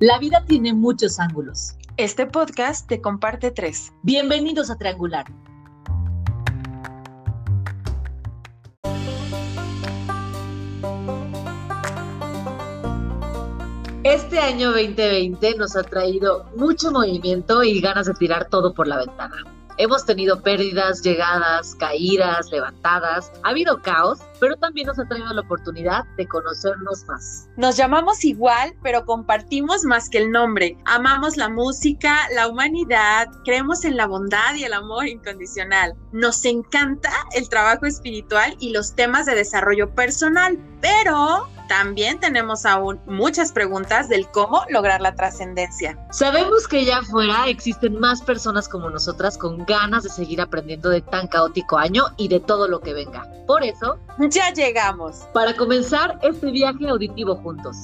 La vida tiene muchos ángulos. Este podcast te comparte tres. Bienvenidos a Triangular. Este año 2020 nos ha traído mucho movimiento y ganas de tirar todo por la ventana. Hemos tenido pérdidas, llegadas, caídas, levantadas. Ha habido caos, pero también nos ha traído la oportunidad de conocernos más. Nos llamamos igual, pero compartimos más que el nombre. Amamos la música, la humanidad, creemos en la bondad y el amor incondicional. Nos encanta el trabajo espiritual y los temas de desarrollo personal, pero también tenemos aún muchas preguntas del cómo lograr la trascendencia. Sabemos que allá afuera existen más personas como nosotras con ganas de seguir aprendiendo de tan caótico año y de todo lo que venga. Por eso, ya llegamos. Para comenzar este viaje auditivo juntos.